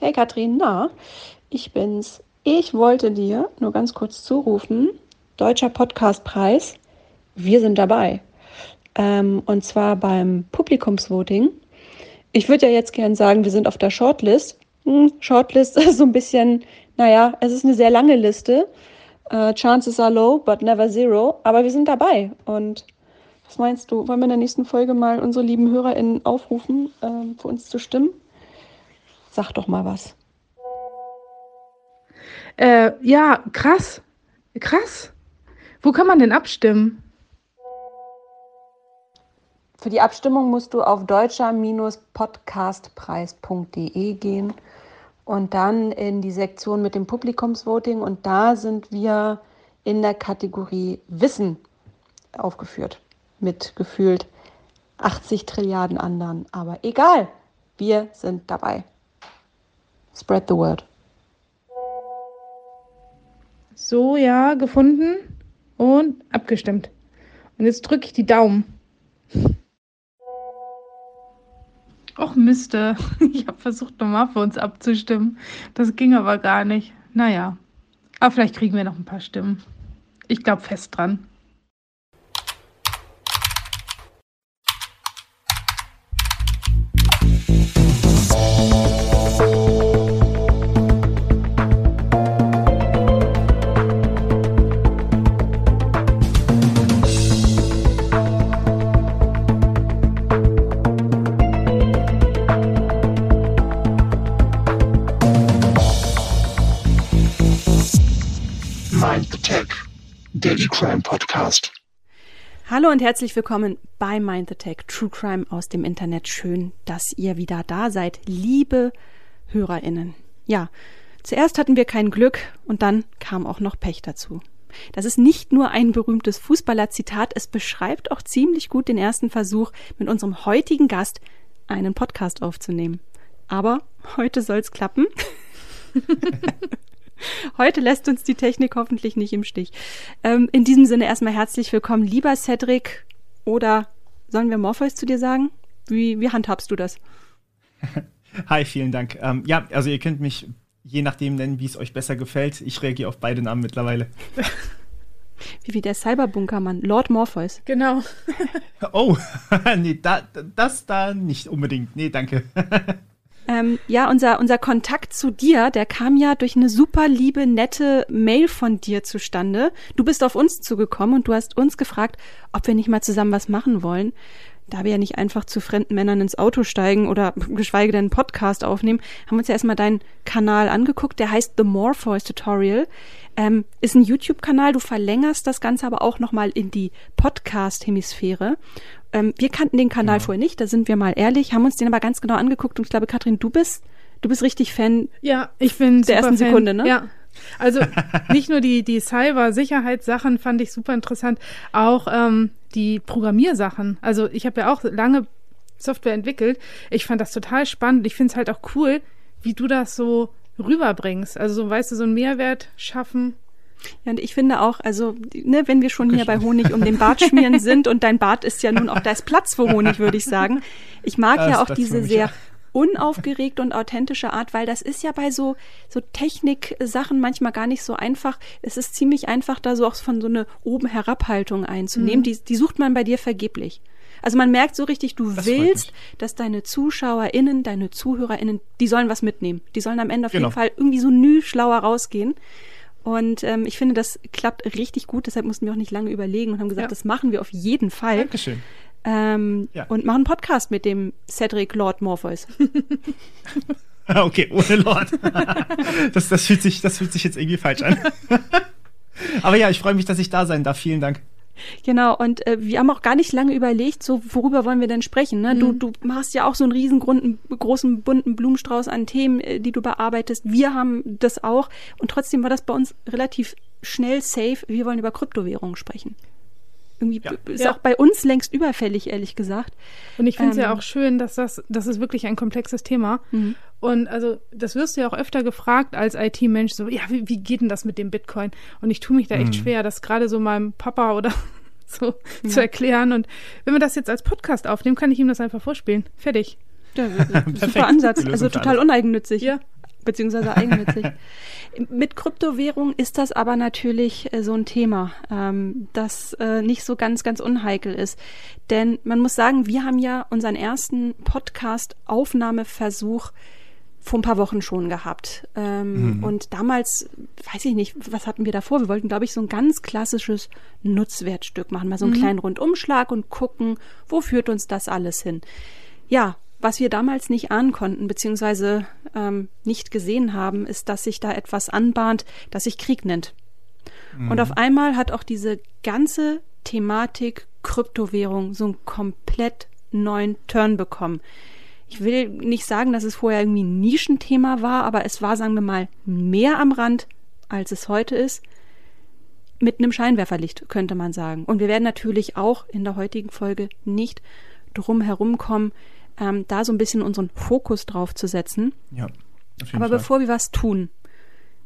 Hey Katrin, na, ich bin's. Ich wollte dir nur ganz kurz zurufen, Deutscher Podcastpreis, wir sind dabei. Ähm, und zwar beim Publikumsvoting. Ich würde ja jetzt gern sagen, wir sind auf der Shortlist. Hm, Shortlist ist so ein bisschen, naja, es ist eine sehr lange Liste. Uh, chances are low, but never zero. Aber wir sind dabei. Und was meinst du? Wollen wir in der nächsten Folge mal unsere lieben HörerInnen aufrufen, äh, für uns zu stimmen? Sag doch mal was. Äh, ja, krass. Krass. Wo kann man denn abstimmen? Für die Abstimmung musst du auf deutscher-podcastpreis.de gehen und dann in die Sektion mit dem Publikumsvoting und da sind wir in der Kategorie Wissen aufgeführt mit gefühlt 80 Trilliarden anderen. Aber egal, wir sind dabei. Spread the word. So, ja, gefunden und abgestimmt. Und jetzt drücke ich die Daumen. Och Miste, ich habe versucht nochmal für uns abzustimmen. Das ging aber gar nicht. Naja, aber vielleicht kriegen wir noch ein paar Stimmen. Ich glaube fest dran. Hallo und herzlich willkommen bei Mind the Tech True Crime aus dem Internet. Schön, dass ihr wieder da seid, liebe HörerInnen. Ja, zuerst hatten wir kein Glück und dann kam auch noch Pech dazu. Das ist nicht nur ein berühmtes Fußballer-Zitat, es beschreibt auch ziemlich gut den ersten Versuch, mit unserem heutigen Gast einen Podcast aufzunehmen. Aber heute soll's klappen. Heute lässt uns die Technik hoffentlich nicht im Stich. Ähm, in diesem Sinne erstmal herzlich willkommen, lieber Cedric. Oder sollen wir Morpheus zu dir sagen? Wie, wie handhabst du das? Hi, vielen Dank. Ähm, ja, also ihr könnt mich je nachdem nennen, wie es euch besser gefällt. Ich reagiere auf beide Namen mittlerweile. Wie, wie der Cyberbunkermann, Lord Morpheus. Genau. oh, nee, da, das da nicht unbedingt. Nee, danke. Ähm, ja, unser, unser Kontakt zu dir, der kam ja durch eine super liebe, nette Mail von dir zustande. Du bist auf uns zugekommen und du hast uns gefragt, ob wir nicht mal zusammen was machen wollen. Da wir ja nicht einfach zu fremden Männern ins Auto steigen oder geschweige denn einen Podcast aufnehmen, haben wir uns ja erstmal deinen Kanal angeguckt. Der heißt The Morpheus Tutorial. Ähm, ist ein YouTube-Kanal. Du verlängerst das Ganze aber auch nochmal in die Podcast-Hemisphäre. Ähm, wir kannten den Kanal genau. vorher nicht, da sind wir mal ehrlich, haben uns den aber ganz genau angeguckt und ich glaube, Katrin, du bist, du bist richtig Fan. Ja, ich bin der ersten Fan. Sekunde, ne? Ja. Also nicht nur die, die Cyber-Sicherheitssachen fand ich super interessant, auch ähm, die Programmiersachen. Also ich habe ja auch lange Software entwickelt. Ich fand das total spannend. Ich finde es halt auch cool, wie du das so rüberbringst. Also so, weißt du, so einen Mehrwert schaffen. Ja, und ich finde auch, also, ne, wenn wir schon hier bei Honig um den Bart schmieren sind und dein Bart ist ja nun auch, da ist Platz für Honig, würde ich sagen. Ich mag das, ja auch diese sehr auch. unaufgeregte und authentische Art, weil das ist ja bei so, so Technik-Sachen manchmal gar nicht so einfach. Es ist ziemlich einfach, da so auch von so eine oben Herabhaltung einzunehmen. Mhm. Die, die sucht man bei dir vergeblich. Also man merkt so richtig, du das willst, dass deine ZuschauerInnen, deine ZuhörerInnen, die sollen was mitnehmen. Die sollen am Ende auf genau. jeden Fall irgendwie so nü schlauer rausgehen. Und ähm, ich finde, das klappt richtig gut. Deshalb mussten wir auch nicht lange überlegen und haben gesagt, ja. das machen wir auf jeden Fall. Dankeschön. Ähm, ja. Und machen einen Podcast mit dem Cedric Lord Morpheus. okay, ohne Lord. das, das, fühlt sich, das fühlt sich jetzt irgendwie falsch an. Aber ja, ich freue mich, dass ich da sein darf. Vielen Dank. Genau, und äh, wir haben auch gar nicht lange überlegt, so worüber wollen wir denn sprechen. Ne? Mhm. Du, du hast ja auch so einen riesengroßen, großen, bunten Blumenstrauß an Themen, äh, die du bearbeitest. Wir haben das auch. Und trotzdem war das bei uns relativ schnell safe. Wir wollen über Kryptowährungen sprechen. Irgendwie ja. ist ja. auch bei uns längst überfällig, ehrlich gesagt. Und ich finde es ähm, ja auch schön, dass das, das ist wirklich ein komplexes Thema. Mhm. Und also, das wirst du ja auch öfter gefragt als IT-Mensch, so, ja, wie, wie geht denn das mit dem Bitcoin? Und ich tue mich da echt mhm. schwer, das gerade so meinem Papa oder so ja. zu erklären. Und wenn wir das jetzt als Podcast aufnehmen, kann ich ihm das einfach vorspielen. Fertig. Ja, super Ansatz. Also total uneigennützig. Ja. beziehungsweise eigennützig. Mit Kryptowährung ist das aber natürlich äh, so ein Thema, ähm, das äh, nicht so ganz, ganz unheikel ist. Denn man muss sagen, wir haben ja unseren ersten Podcast-Aufnahmeversuch vor ein paar Wochen schon gehabt. Ähm, mhm. Und damals, weiß ich nicht, was hatten wir davor? Wir wollten, glaube ich, so ein ganz klassisches Nutzwertstück machen, mal so einen mhm. kleinen Rundumschlag und gucken, wo führt uns das alles hin. Ja, was wir damals nicht ahnen konnten, beziehungsweise ähm, nicht gesehen haben, ist, dass sich da etwas anbahnt, das sich Krieg nennt. Mhm. Und auf einmal hat auch diese ganze Thematik Kryptowährung so einen komplett neuen Turn bekommen. Ich will nicht sagen, dass es vorher irgendwie ein Nischenthema war, aber es war, sagen wir mal, mehr am Rand, als es heute ist. Mit einem Scheinwerferlicht, könnte man sagen. Und wir werden natürlich auch in der heutigen Folge nicht drum herumkommen, ähm, da so ein bisschen unseren Fokus drauf zu setzen. Ja. Aber Fall. bevor wir was tun,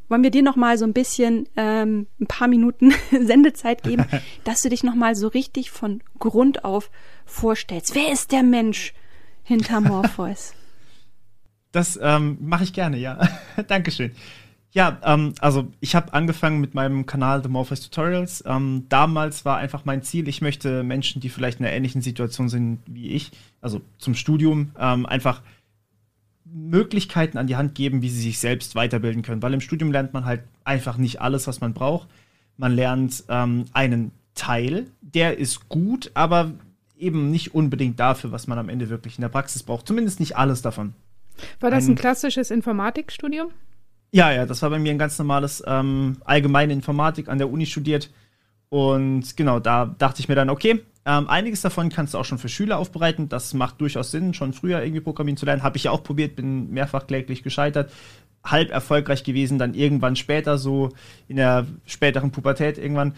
wollen wir dir noch mal so ein bisschen ähm, ein paar Minuten Sendezeit geben, dass du dich noch mal so richtig von Grund auf vorstellst. Wer ist der Mensch hinter Morpheus? Das ähm, mache ich gerne, ja. Dankeschön. Ja, ähm, also ich habe angefangen mit meinem Kanal The Morpheus Tutorials. Ähm, damals war einfach mein Ziel, ich möchte Menschen, die vielleicht in einer ähnlichen Situation sind wie ich, also zum Studium, ähm, einfach Möglichkeiten an die Hand geben, wie sie sich selbst weiterbilden können. Weil im Studium lernt man halt einfach nicht alles, was man braucht. Man lernt ähm, einen Teil, der ist gut, aber eben nicht unbedingt dafür, was man am Ende wirklich in der Praxis braucht. Zumindest nicht alles davon. War das ein, ein klassisches Informatikstudium? Ja, ja, das war bei mir ein ganz normales ähm, allgemeine Informatik an der Uni studiert. Und genau, da dachte ich mir dann, okay, ähm, einiges davon kannst du auch schon für Schüler aufbereiten. Das macht durchaus Sinn, schon früher irgendwie Programmieren zu lernen. Habe ich ja auch probiert, bin mehrfach kläglich gescheitert. Halb erfolgreich gewesen, dann irgendwann später, so in der späteren Pubertät irgendwann.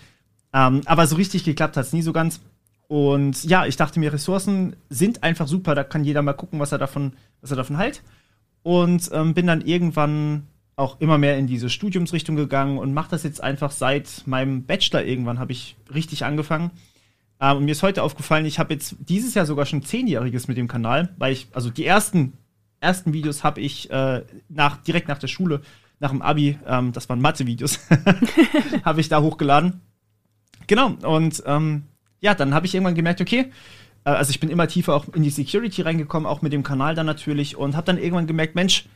Ähm, aber so richtig geklappt hat es nie so ganz. Und ja, ich dachte mir, Ressourcen sind einfach super. Da kann jeder mal gucken, was er davon, was er davon hält. Und ähm, bin dann irgendwann auch immer mehr in diese Studiumsrichtung gegangen und mache das jetzt einfach seit meinem Bachelor irgendwann habe ich richtig angefangen. Ähm, und mir ist heute aufgefallen, ich habe jetzt dieses Jahr sogar schon zehnjähriges mit dem Kanal, weil ich, also die ersten, ersten Videos habe ich äh, nach, direkt nach der Schule, nach dem Abi, ähm, das waren Mathe-Videos, habe ich da hochgeladen. Genau, und ähm, ja, dann habe ich irgendwann gemerkt, okay, äh, also ich bin immer tiefer auch in die Security reingekommen, auch mit dem Kanal dann natürlich und habe dann irgendwann gemerkt, Mensch,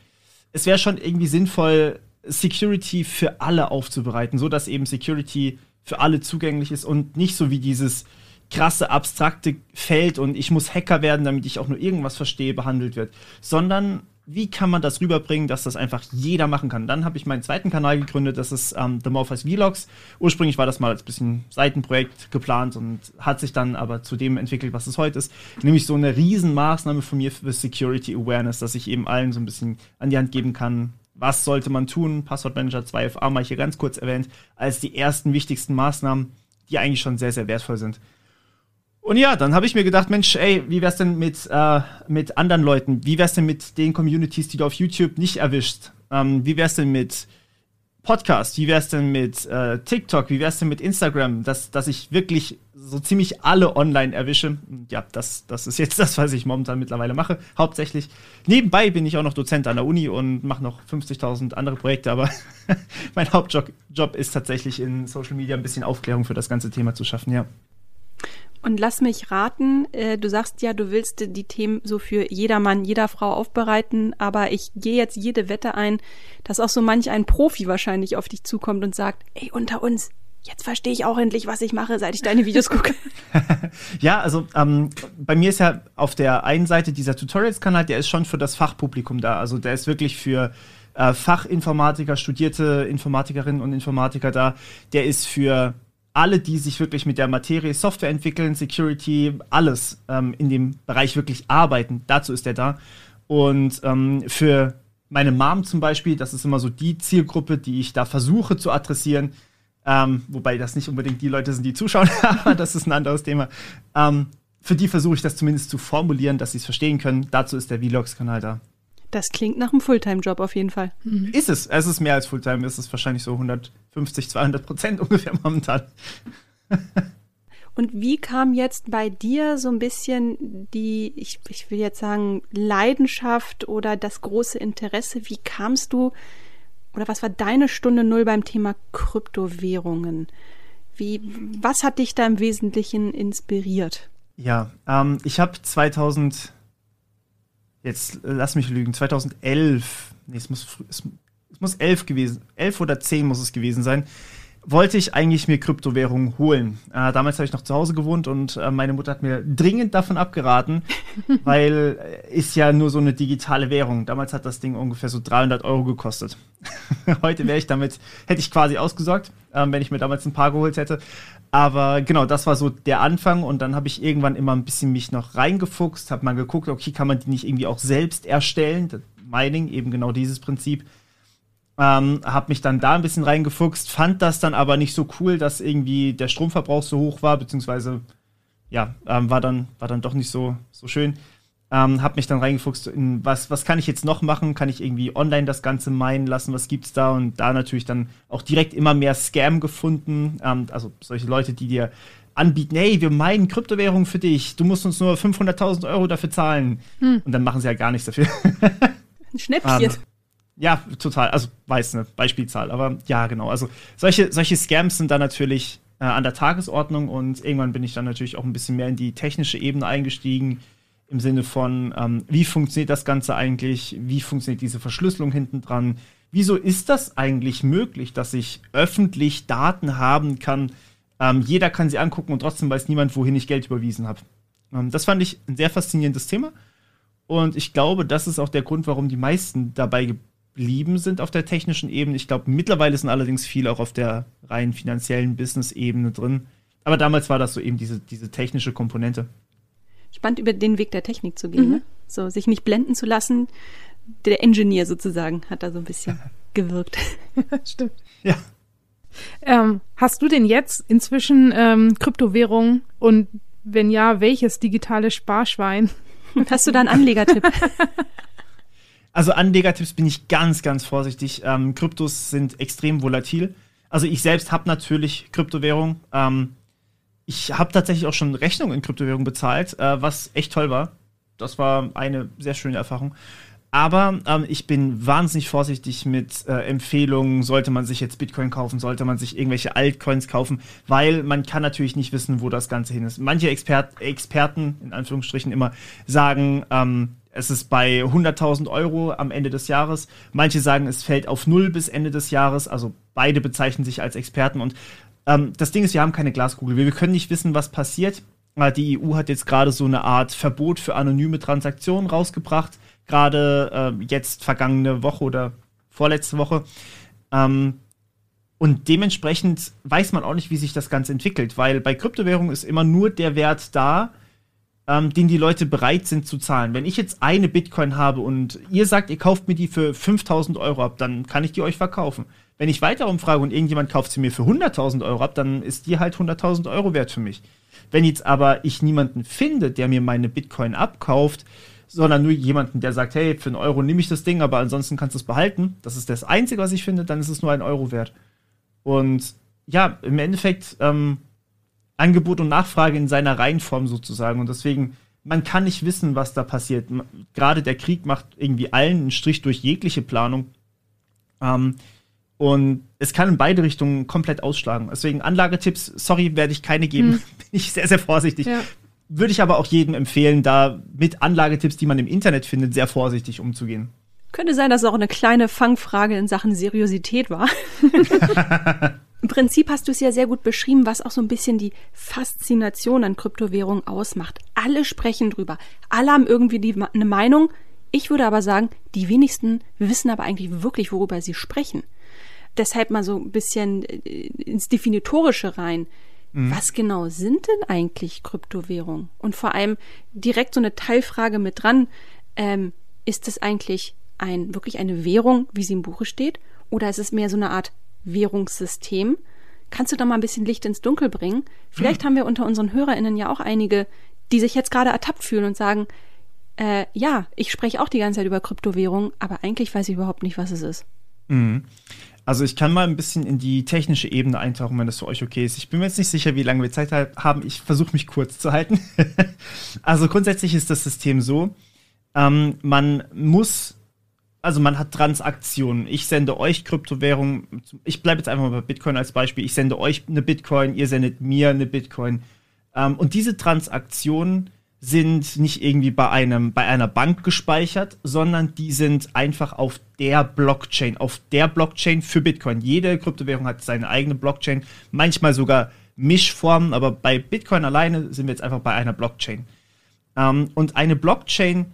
es wäre schon irgendwie sinnvoll, Security für alle aufzubereiten, so dass eben Security für alle zugänglich ist und nicht so wie dieses krasse abstrakte Feld und ich muss Hacker werden, damit ich auch nur irgendwas verstehe, behandelt wird, sondern wie kann man das rüberbringen, dass das einfach jeder machen kann? Dann habe ich meinen zweiten Kanal gegründet, das ist ähm, The Morpheus Vlogs. Ursprünglich war das mal als bisschen Seitenprojekt geplant und hat sich dann aber zu dem entwickelt, was es heute ist. Nämlich so eine Riesenmaßnahme von mir für Security Awareness, dass ich eben allen so ein bisschen an die Hand geben kann, was sollte man tun. Passwortmanager 2FA mal hier ganz kurz erwähnt, als die ersten wichtigsten Maßnahmen, die eigentlich schon sehr, sehr wertvoll sind. Und ja, dann habe ich mir gedacht, Mensch, ey, wie wär's denn mit, äh, mit anderen Leuten? Wie wär's denn mit den Communities, die du auf YouTube nicht erwischst? Ähm, wie wär's denn mit Podcast? Wie wär's denn mit äh, TikTok? Wie wär's denn mit Instagram? Dass, dass ich wirklich so ziemlich alle online erwische. Ja, das, das ist jetzt das, was ich momentan mittlerweile mache. Hauptsächlich. Nebenbei bin ich auch noch Dozent an der Uni und mache noch 50.000 andere Projekte, aber mein Hauptjob Job ist tatsächlich in Social Media ein bisschen Aufklärung für das ganze Thema zu schaffen, ja. Und lass mich raten, äh, du sagst ja, du willst die Themen so für jedermann, jeder Frau aufbereiten, aber ich gehe jetzt jede Wette ein, dass auch so manch ein Profi wahrscheinlich auf dich zukommt und sagt, ey, unter uns, jetzt verstehe ich auch endlich, was ich mache, seit ich deine Videos gucke. ja, also ähm, bei mir ist ja auf der einen Seite dieser Tutorials-Kanal, der ist schon für das Fachpublikum da. Also der ist wirklich für äh, Fachinformatiker, studierte Informatikerinnen und Informatiker da. Der ist für alle, die sich wirklich mit der Materie Software entwickeln, Security, alles ähm, in dem Bereich wirklich arbeiten. Dazu ist er da. Und ähm, für meine Mom zum Beispiel, das ist immer so die Zielgruppe, die ich da versuche zu adressieren. Ähm, wobei das nicht unbedingt die Leute sind, die zuschauen, aber das ist ein anderes Thema. Ähm, für die versuche ich das zumindest zu formulieren, dass sie es verstehen können. Dazu ist der Vlogs-Kanal da. Das klingt nach einem Fulltime-Job auf jeden Fall. Mhm. Ist es. Es ist mehr als Fulltime. Es ist wahrscheinlich so 150, 200 Prozent ungefähr momentan. Und wie kam jetzt bei dir so ein bisschen die, ich, ich will jetzt sagen, Leidenschaft oder das große Interesse? Wie kamst du oder was war deine Stunde Null beim Thema Kryptowährungen? Wie, was hat dich da im Wesentlichen inspiriert? Ja, ähm, ich habe 2000, jetzt lass mich lügen, 2011, nee, es muss, es, es muss 11 gewesen, 11 oder 10 muss es gewesen sein, wollte ich eigentlich mir Kryptowährungen holen. Äh, damals habe ich noch zu Hause gewohnt und äh, meine Mutter hat mir dringend davon abgeraten, weil äh, ist ja nur so eine digitale Währung. Damals hat das Ding ungefähr so 300 Euro gekostet. Heute wäre ich damit, hätte ich quasi ausgesorgt, ähm, wenn ich mir damals ein paar geholt hätte. Aber genau, das war so der Anfang und dann habe ich irgendwann immer ein bisschen mich noch reingefuchst, habe mal geguckt, okay, kann man die nicht irgendwie auch selbst erstellen? Mining, eben genau dieses Prinzip. Ähm, hab mich dann da ein bisschen reingefuchst, fand das dann aber nicht so cool, dass irgendwie der Stromverbrauch so hoch war, beziehungsweise ja, ähm, war, dann, war dann doch nicht so, so schön. Ähm, hab mich dann reingefuchst in was, was kann ich jetzt noch machen? Kann ich irgendwie online das Ganze meinen lassen? Was gibt's da? Und da natürlich dann auch direkt immer mehr Scam gefunden. Ähm, also solche Leute, die dir anbieten, hey, wir meinen Kryptowährungen für dich. Du musst uns nur 500.000 Euro dafür zahlen. Hm. Und dann machen sie ja gar nichts dafür. Ein Schnäppchen. Ähm, ja, total. Also weiß eine Beispielzahl, aber ja, genau. Also solche, solche Scams sind da natürlich äh, an der Tagesordnung und irgendwann bin ich dann natürlich auch ein bisschen mehr in die technische Ebene eingestiegen. Im Sinne von, ähm, wie funktioniert das Ganze eigentlich? Wie funktioniert diese Verschlüsselung hinten dran? Wieso ist das eigentlich möglich, dass ich öffentlich Daten haben kann? Ähm, jeder kann sie angucken und trotzdem weiß niemand, wohin ich Geld überwiesen habe. Ähm, das fand ich ein sehr faszinierendes Thema. Und ich glaube, das ist auch der Grund, warum die meisten dabei geblieben sind auf der technischen Ebene. Ich glaube, mittlerweile sind allerdings viele auch auf der rein finanziellen Business-Ebene drin. Aber damals war das so eben diese, diese technische Komponente. Spannend über den Weg der Technik zu gehen, mhm. ne? So, sich nicht blenden zu lassen. Der Engineer sozusagen hat da so ein bisschen gewirkt. Stimmt. Ja. Ähm, hast du denn jetzt inzwischen ähm, Kryptowährung und wenn ja, welches digitale Sparschwein? Hast du da einen Anlegertipp? Also Anlegertipps bin ich ganz, ganz vorsichtig. Ähm, Kryptos sind extrem volatil. Also ich selbst habe natürlich Kryptowährung. Ähm, ich habe tatsächlich auch schon Rechnungen in Kryptowährung bezahlt, äh, was echt toll war. Das war eine sehr schöne Erfahrung. Aber ähm, ich bin wahnsinnig vorsichtig mit äh, Empfehlungen, sollte man sich jetzt Bitcoin kaufen, sollte man sich irgendwelche Altcoins kaufen, weil man kann natürlich nicht wissen, wo das Ganze hin ist. Manche Expert Experten, in Anführungsstrichen immer, sagen, ähm, es ist bei 100.000 Euro am Ende des Jahres. Manche sagen, es fällt auf Null bis Ende des Jahres. Also beide bezeichnen sich als Experten. Und ähm, das Ding ist, wir haben keine Glaskugel. Wir, wir können nicht wissen, was passiert. Äh, die EU hat jetzt gerade so eine Art Verbot für anonyme Transaktionen rausgebracht. Gerade äh, jetzt vergangene Woche oder vorletzte Woche. Ähm, und dementsprechend weiß man auch nicht, wie sich das Ganze entwickelt, weil bei Kryptowährungen ist immer nur der Wert da, ähm, den die Leute bereit sind zu zahlen. Wenn ich jetzt eine Bitcoin habe und ihr sagt, ihr kauft mir die für 5000 Euro ab, dann kann ich die euch verkaufen. Wenn ich weiter umfrage und irgendjemand kauft sie mir für 100.000 Euro ab, dann ist die halt 100.000 Euro wert für mich. Wenn jetzt aber ich niemanden finde, der mir meine Bitcoin abkauft, sondern nur jemanden, der sagt, hey, für einen Euro nehme ich das Ding, aber ansonsten kannst du es behalten, das ist das Einzige, was ich finde, dann ist es nur ein Euro wert. Und ja, im Endeffekt ähm, Angebot und Nachfrage in seiner Reihenform sozusagen. Und deswegen, man kann nicht wissen, was da passiert. Gerade der Krieg macht irgendwie allen einen Strich durch jegliche Planung. Ähm, und es kann in beide Richtungen komplett ausschlagen. Deswegen Anlagetipps, sorry, werde ich keine geben. Hm. Bin ich sehr, sehr vorsichtig. Ja. Würde ich aber auch jedem empfehlen, da mit Anlagetipps, die man im Internet findet, sehr vorsichtig umzugehen. Könnte sein, dass es auch eine kleine Fangfrage in Sachen Seriosität war. Im Prinzip hast du es ja sehr gut beschrieben, was auch so ein bisschen die Faszination an Kryptowährungen ausmacht. Alle sprechen drüber. Alle haben irgendwie die, eine Meinung. Ich würde aber sagen, die wenigsten wissen aber eigentlich wirklich, worüber sie sprechen. Deshalb mal so ein bisschen äh, ins Definitorische rein. Mhm. Was genau sind denn eigentlich Kryptowährungen? Und vor allem direkt so eine Teilfrage mit dran. Ähm, ist es eigentlich ein, wirklich eine Währung, wie sie im Buche steht? Oder ist es mehr so eine Art Währungssystem. Kannst du da mal ein bisschen Licht ins Dunkel bringen? Vielleicht hm. haben wir unter unseren HörerInnen ja auch einige, die sich jetzt gerade ertappt fühlen und sagen, äh, ja, ich spreche auch die ganze Zeit über Kryptowährung, aber eigentlich weiß ich überhaupt nicht, was es ist. Mhm. Also ich kann mal ein bisschen in die technische Ebene eintauchen, wenn das für euch okay ist. Ich bin mir jetzt nicht sicher, wie lange wir Zeit haben. Ich versuche mich kurz zu halten. also grundsätzlich ist das System so, ähm, man muss, also man hat Transaktionen. Ich sende euch Kryptowährungen. Ich bleibe jetzt einfach mal bei Bitcoin als Beispiel. Ich sende euch eine Bitcoin, ihr sendet mir eine Bitcoin. Ähm, und diese Transaktionen sind nicht irgendwie bei einem bei einer Bank gespeichert, sondern die sind einfach auf der Blockchain, auf der Blockchain für Bitcoin. Jede Kryptowährung hat seine eigene Blockchain, manchmal sogar Mischformen, aber bei Bitcoin alleine sind wir jetzt einfach bei einer Blockchain. Ähm, und eine Blockchain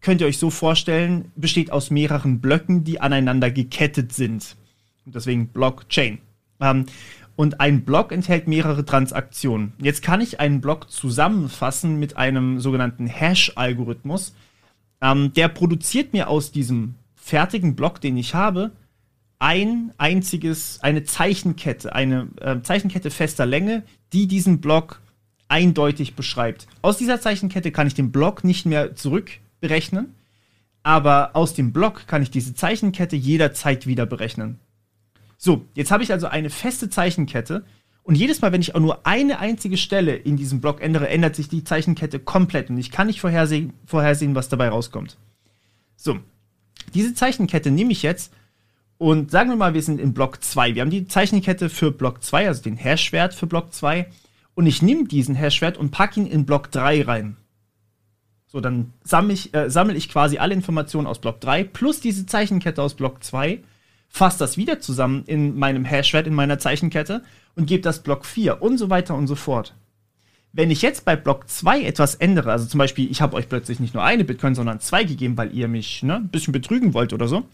könnt ihr euch so vorstellen, besteht aus mehreren Blöcken, die aneinander gekettet sind. Und deswegen Blockchain. Ähm, und ein Block enthält mehrere Transaktionen. Jetzt kann ich einen Block zusammenfassen mit einem sogenannten Hash-Algorithmus. Ähm, der produziert mir aus diesem fertigen Block, den ich habe, ein einziges, eine Zeichenkette, eine äh, Zeichenkette fester Länge, die diesen Block eindeutig beschreibt. Aus dieser Zeichenkette kann ich den Block nicht mehr zurückberechnen, aber aus dem Block kann ich diese Zeichenkette jederzeit wieder berechnen. So, jetzt habe ich also eine feste Zeichenkette. Und jedes Mal, wenn ich auch nur eine einzige Stelle in diesem Block ändere, ändert sich die Zeichenkette komplett. Und ich kann nicht vorhersehen, vorhersehen was dabei rauskommt. So, diese Zeichenkette nehme ich jetzt und sagen wir mal, wir sind in Block 2. Wir haben die Zeichenkette für Block 2, also den Hashwert für Block 2. Und ich nehme diesen Hashwert und packe ihn in Block 3 rein. So, dann sammle ich, äh, sammle ich quasi alle Informationen aus Block 3 plus diese Zeichenkette aus Block 2 fasse das wieder zusammen in meinem Hashwert, in meiner Zeichenkette und gebe das Block 4 und so weiter und so fort. Wenn ich jetzt bei Block 2 etwas ändere, also zum Beispiel, ich habe euch plötzlich nicht nur eine Bitcoin, sondern zwei gegeben, weil ihr mich ne, ein bisschen betrügen wollt oder so,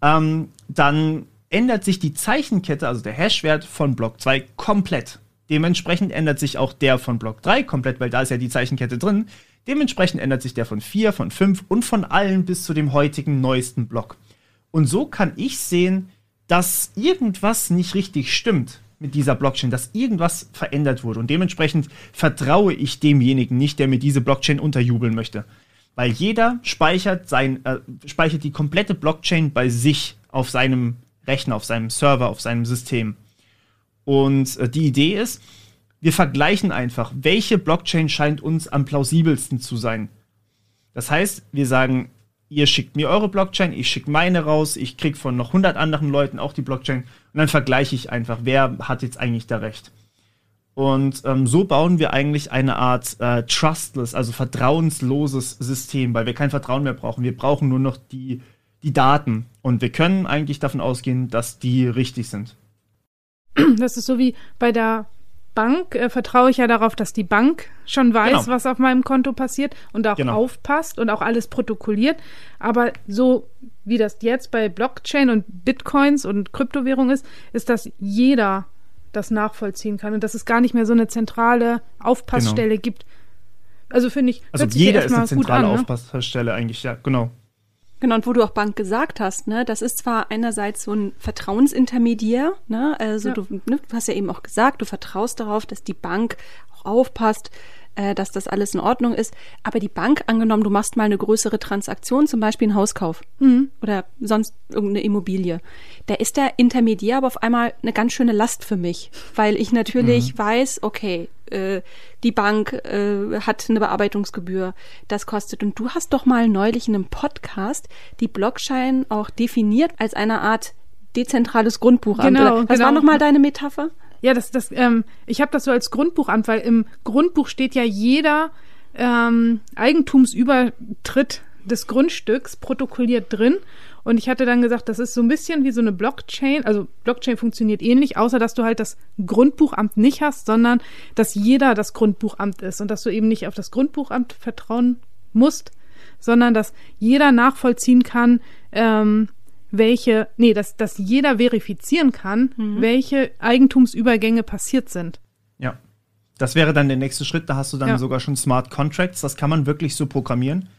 ähm, dann ändert sich die Zeichenkette, also der Hashwert von Block 2 komplett. Dementsprechend ändert sich auch der von Block 3 komplett, weil da ist ja die Zeichenkette drin. Dementsprechend ändert sich der von 4, von 5 und von allen bis zu dem heutigen neuesten Block. Und so kann ich sehen, dass irgendwas nicht richtig stimmt mit dieser Blockchain, dass irgendwas verändert wurde. Und dementsprechend vertraue ich demjenigen nicht, der mir diese Blockchain unterjubeln möchte. Weil jeder speichert, sein, äh, speichert die komplette Blockchain bei sich auf seinem Rechner, auf seinem Server, auf seinem System. Und äh, die Idee ist, wir vergleichen einfach, welche Blockchain scheint uns am plausibelsten zu sein. Das heißt, wir sagen, ihr schickt mir eure Blockchain, ich schicke meine raus, ich krieg von noch 100 anderen Leuten auch die Blockchain und dann vergleiche ich einfach, wer hat jetzt eigentlich da recht. Und ähm, so bauen wir eigentlich eine Art äh, trustless, also vertrauensloses System, weil wir kein Vertrauen mehr brauchen. Wir brauchen nur noch die, die Daten und wir können eigentlich davon ausgehen, dass die richtig sind. Das ist so wie bei der Bank äh, vertraue ich ja darauf, dass die Bank schon weiß, genau. was auf meinem Konto passiert und auch genau. aufpasst und auch alles protokolliert. Aber so wie das jetzt bei Blockchain und Bitcoins und Kryptowährung ist, ist, dass jeder das nachvollziehen kann und dass es gar nicht mehr so eine zentrale Aufpassstelle genau. gibt. Also finde ich. Also jeder ist eine zentrale an, ne? Aufpassstelle eigentlich, ja, genau. Genau, und wo du auch Bank gesagt hast, ne, das ist zwar einerseits so ein Vertrauensintermediär, ne, also ja. du, ne, du hast ja eben auch gesagt, du vertraust darauf, dass die Bank auch aufpasst, äh, dass das alles in Ordnung ist. Aber die Bank, angenommen, du machst mal eine größere Transaktion, zum Beispiel einen Hauskauf mhm. oder sonst irgendeine Immobilie, da ist der Intermediär aber auf einmal eine ganz schöne Last für mich, weil ich natürlich mhm. weiß, okay, äh, die Bank äh, hat eine Bearbeitungsgebühr, das kostet. Und du hast doch mal neulich in einem Podcast die Blockchain auch definiert als eine Art dezentrales Grundbuchamt. Genau, Was genau. war nochmal deine Metapher? Ja, das, das, ähm, ich habe das so als Grundbuchamt, weil im Grundbuch steht ja jeder ähm, Eigentumsübertritt des Grundstücks protokolliert drin. Und ich hatte dann gesagt, das ist so ein bisschen wie so eine Blockchain. Also Blockchain funktioniert ähnlich, außer dass du halt das Grundbuchamt nicht hast, sondern dass jeder das Grundbuchamt ist und dass du eben nicht auf das Grundbuchamt vertrauen musst, sondern dass jeder nachvollziehen kann, ähm, welche, nee, dass, dass jeder verifizieren kann, mhm. welche Eigentumsübergänge passiert sind. Ja. Das wäre dann der nächste Schritt. Da hast du dann ja. sogar schon Smart Contracts. Das kann man wirklich so programmieren.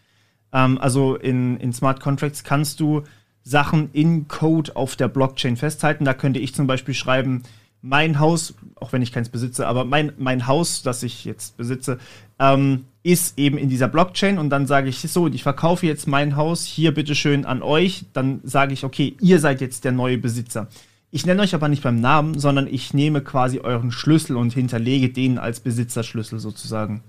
Ähm, also in, in Smart Contracts kannst du Sachen in Code auf der Blockchain festhalten. Da könnte ich zum Beispiel schreiben, mein Haus, auch wenn ich keins besitze, aber mein, mein Haus, das ich jetzt besitze, ähm, ist eben in dieser Blockchain und dann sage ich so, ich verkaufe jetzt mein Haus hier bitteschön an euch, dann sage ich, okay, ihr seid jetzt der neue Besitzer. Ich nenne euch aber nicht beim Namen, sondern ich nehme quasi euren Schlüssel und hinterlege den als Besitzerschlüssel sozusagen.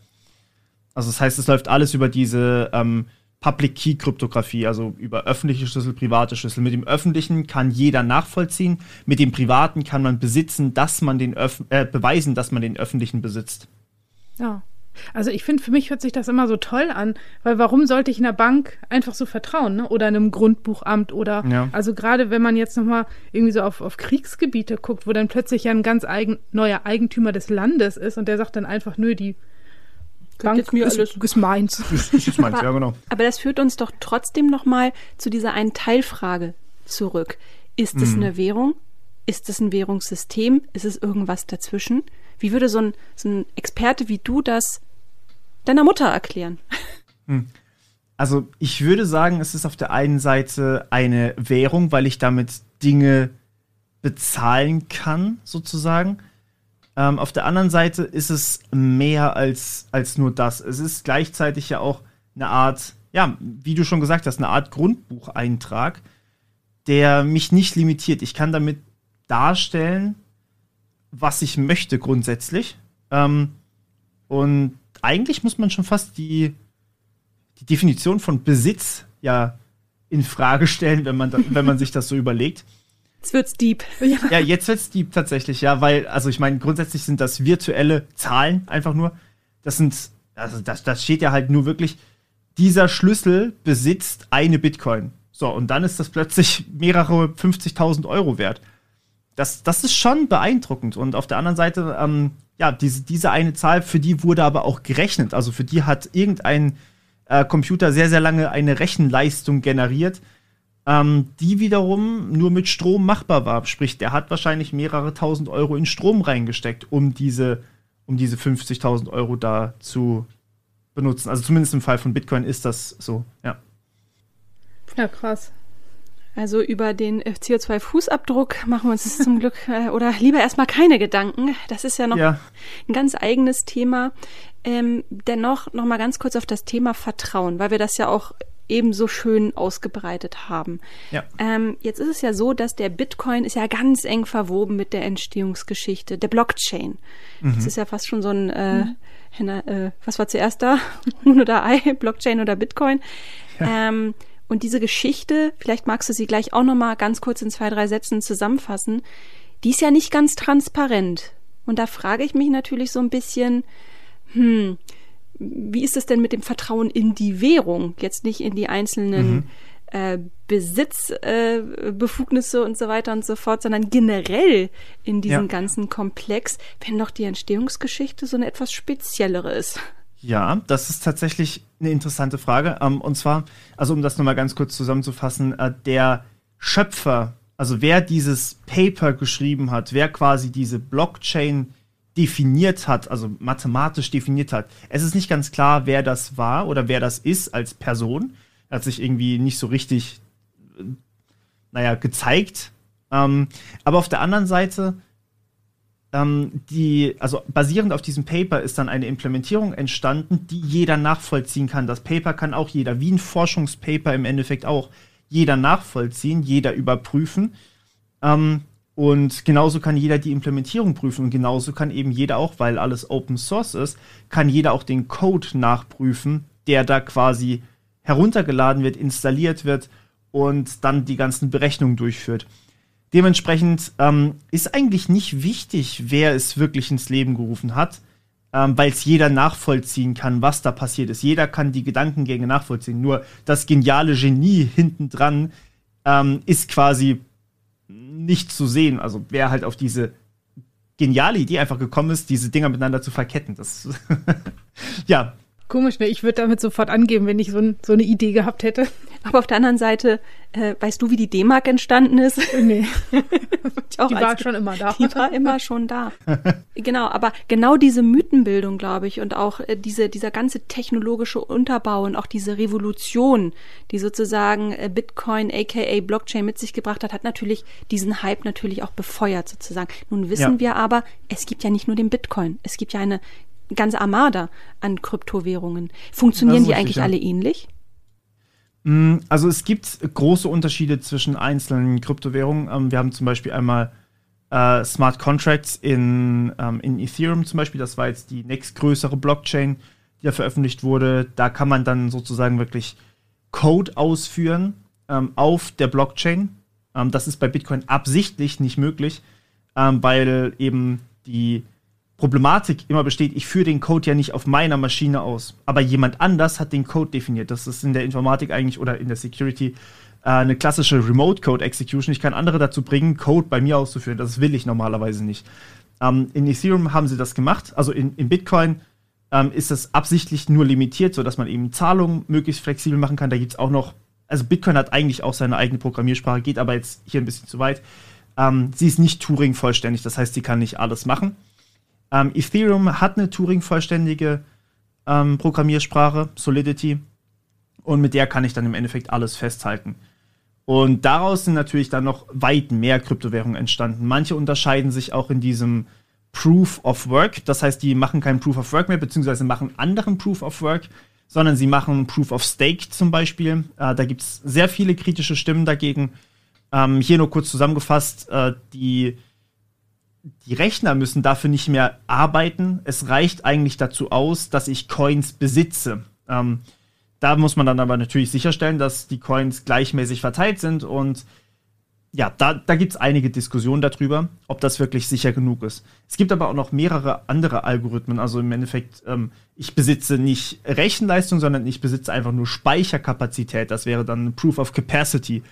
Also das heißt, es läuft alles über diese ähm, Public Key Kryptographie, also über öffentliche Schlüssel, private Schlüssel. Mit dem öffentlichen kann jeder nachvollziehen, mit dem privaten kann man besitzen, dass man den Öf äh, beweisen, dass man den öffentlichen besitzt. Ja. Also ich finde, für mich hört sich das immer so toll an, weil warum sollte ich einer Bank einfach so vertrauen, ne? Oder einem Grundbuchamt oder ja. also gerade wenn man jetzt nochmal irgendwie so auf, auf Kriegsgebiete guckt, wo dann plötzlich ja ein ganz eigen, neuer Eigentümer des Landes ist und der sagt dann einfach, nö, die Bank jetzt mir ist, alles. ist meins. Ist, ist meins, aber, ja genau. Aber das führt uns doch trotzdem nochmal zu dieser einen Teilfrage zurück. Ist es mhm. eine Währung? Ist es ein Währungssystem? Ist es irgendwas dazwischen? Wie würde so ein, so ein Experte wie du das deiner Mutter erklären? Hm. Also ich würde sagen, es ist auf der einen Seite eine Währung, weil ich damit Dinge bezahlen kann, sozusagen. Ähm, auf der anderen Seite ist es mehr als, als nur das. Es ist gleichzeitig ja auch eine Art, ja, wie du schon gesagt hast, eine Art Grundbucheintrag, der mich nicht limitiert. Ich kann damit darstellen, was ich möchte grundsätzlich. Ähm, und eigentlich muss man schon fast die, die Definition von Besitz ja in Frage stellen, wenn man, da, wenn man sich das so überlegt. Jetzt wird's deep. Ja. ja, jetzt wird's deep tatsächlich, ja, weil, also ich meine, grundsätzlich sind das virtuelle Zahlen einfach nur. Das sind, also das, das steht ja halt nur wirklich, dieser Schlüssel besitzt eine Bitcoin. So, und dann ist das plötzlich mehrere 50.000 Euro wert das, das ist schon beeindruckend. Und auf der anderen Seite, ähm, ja, diese, diese eine Zahl, für die wurde aber auch gerechnet. Also für die hat irgendein äh, Computer sehr, sehr lange eine Rechenleistung generiert, ähm, die wiederum nur mit Strom machbar war. Sprich, der hat wahrscheinlich mehrere tausend Euro in Strom reingesteckt, um diese, um diese 50.000 Euro da zu benutzen. Also zumindest im Fall von Bitcoin ist das so, ja. Ja, krass. Also über den CO2-Fußabdruck machen wir uns zum Glück äh, oder lieber erstmal keine Gedanken. Das ist ja noch ja. ein ganz eigenes Thema. Ähm, dennoch noch mal ganz kurz auf das Thema Vertrauen, weil wir das ja auch ebenso schön ausgebreitet haben. Ja. Ähm, jetzt ist es ja so, dass der Bitcoin ist ja ganz eng verwoben mit der Entstehungsgeschichte der Blockchain. Mhm. Das ist ja fast schon so ein, äh, mhm. äh, was war zuerst da? Huhn oder Ei? Blockchain oder Bitcoin? Ja. Ähm, und diese Geschichte, vielleicht magst du sie gleich auch noch mal ganz kurz in zwei, drei Sätzen zusammenfassen, die ist ja nicht ganz transparent. Und da frage ich mich natürlich so ein bisschen, hm, wie ist es denn mit dem Vertrauen in die Währung? Jetzt nicht in die einzelnen mhm. äh, Besitzbefugnisse äh, und so weiter und so fort, sondern generell in diesem ja. ganzen Komplex, wenn doch die Entstehungsgeschichte so eine etwas speziellere ist. Ja, das ist tatsächlich eine interessante Frage. Ähm, und zwar, also um das nochmal ganz kurz zusammenzufassen, äh, der Schöpfer, also wer dieses Paper geschrieben hat, wer quasi diese Blockchain definiert hat, also mathematisch definiert hat. Es ist nicht ganz klar, wer das war oder wer das ist als Person. Er hat sich irgendwie nicht so richtig, äh, naja, gezeigt. Ähm, aber auf der anderen Seite ähm, die, also basierend auf diesem Paper ist dann eine Implementierung entstanden, die jeder nachvollziehen kann. Das Paper kann auch jeder, wie ein Forschungspaper im Endeffekt auch, jeder nachvollziehen, jeder überprüfen. Ähm, und genauso kann jeder die Implementierung prüfen und genauso kann eben jeder auch, weil alles Open Source ist, kann jeder auch den Code nachprüfen, der da quasi heruntergeladen wird, installiert wird und dann die ganzen Berechnungen durchführt. Dementsprechend ähm, ist eigentlich nicht wichtig, wer es wirklich ins Leben gerufen hat, ähm, weil es jeder nachvollziehen kann, was da passiert ist. Jeder kann die Gedankengänge nachvollziehen. Nur das geniale Genie hintendran ähm, ist quasi nicht zu sehen. Also wer halt auf diese geniale Idee einfach gekommen ist, diese Dinger miteinander zu verketten. Das ja, Komisch, ne? Ich würde damit sofort angeben, wenn ich so, ein, so, eine Idee gehabt hätte. Aber auf der anderen Seite, äh, weißt du, wie die D-Mark entstanden ist? Nee. die war schon immer da. Die war immer schon da. genau, aber genau diese Mythenbildung, glaube ich, und auch äh, diese, dieser ganze technologische Unterbau und auch diese Revolution, die sozusagen äh, Bitcoin, aka Blockchain mit sich gebracht hat, hat natürlich diesen Hype natürlich auch befeuert sozusagen. Nun wissen ja. wir aber, es gibt ja nicht nur den Bitcoin. Es gibt ja eine ganze Armada an Kryptowährungen. Funktionieren die eigentlich ja. alle ähnlich? Mm, also es gibt große Unterschiede zwischen einzelnen Kryptowährungen. Ähm, wir haben zum Beispiel einmal äh, Smart Contracts in, ähm, in Ethereum zum Beispiel. Das war jetzt die nächstgrößere Blockchain, die da veröffentlicht wurde. Da kann man dann sozusagen wirklich Code ausführen ähm, auf der Blockchain. Ähm, das ist bei Bitcoin absichtlich nicht möglich, ähm, weil eben die Problematik immer besteht, ich führe den Code ja nicht auf meiner Maschine aus, aber jemand anders hat den Code definiert. Das ist in der Informatik eigentlich oder in der Security äh, eine klassische Remote Code Execution. Ich kann andere dazu bringen, Code bei mir auszuführen. Das will ich normalerweise nicht. Ähm, in Ethereum haben sie das gemacht. Also in, in Bitcoin ähm, ist das absichtlich nur limitiert, sodass man eben Zahlungen möglichst flexibel machen kann. Da gibt es auch noch, also Bitcoin hat eigentlich auch seine eigene Programmiersprache, geht aber jetzt hier ein bisschen zu weit. Ähm, sie ist nicht Turing vollständig, das heißt, sie kann nicht alles machen. Ähm, Ethereum hat eine Turing-vollständige ähm, Programmiersprache, Solidity, und mit der kann ich dann im Endeffekt alles festhalten. Und daraus sind natürlich dann noch weit mehr Kryptowährungen entstanden. Manche unterscheiden sich auch in diesem Proof of Work. Das heißt, die machen kein Proof of Work mehr, beziehungsweise machen anderen Proof of Work, sondern sie machen Proof of Stake zum Beispiel. Äh, da gibt es sehr viele kritische Stimmen dagegen. Ähm, hier nur kurz zusammengefasst, äh, die die Rechner müssen dafür nicht mehr arbeiten. Es reicht eigentlich dazu aus, dass ich Coins besitze. Ähm, da muss man dann aber natürlich sicherstellen, dass die Coins gleichmäßig verteilt sind und ja, da, da gibt es einige Diskussionen darüber, ob das wirklich sicher genug ist. Es gibt aber auch noch mehrere andere Algorithmen. Also im Endeffekt, ähm, ich besitze nicht Rechenleistung, sondern ich besitze einfach nur Speicherkapazität. Das wäre dann Proof of Capacity.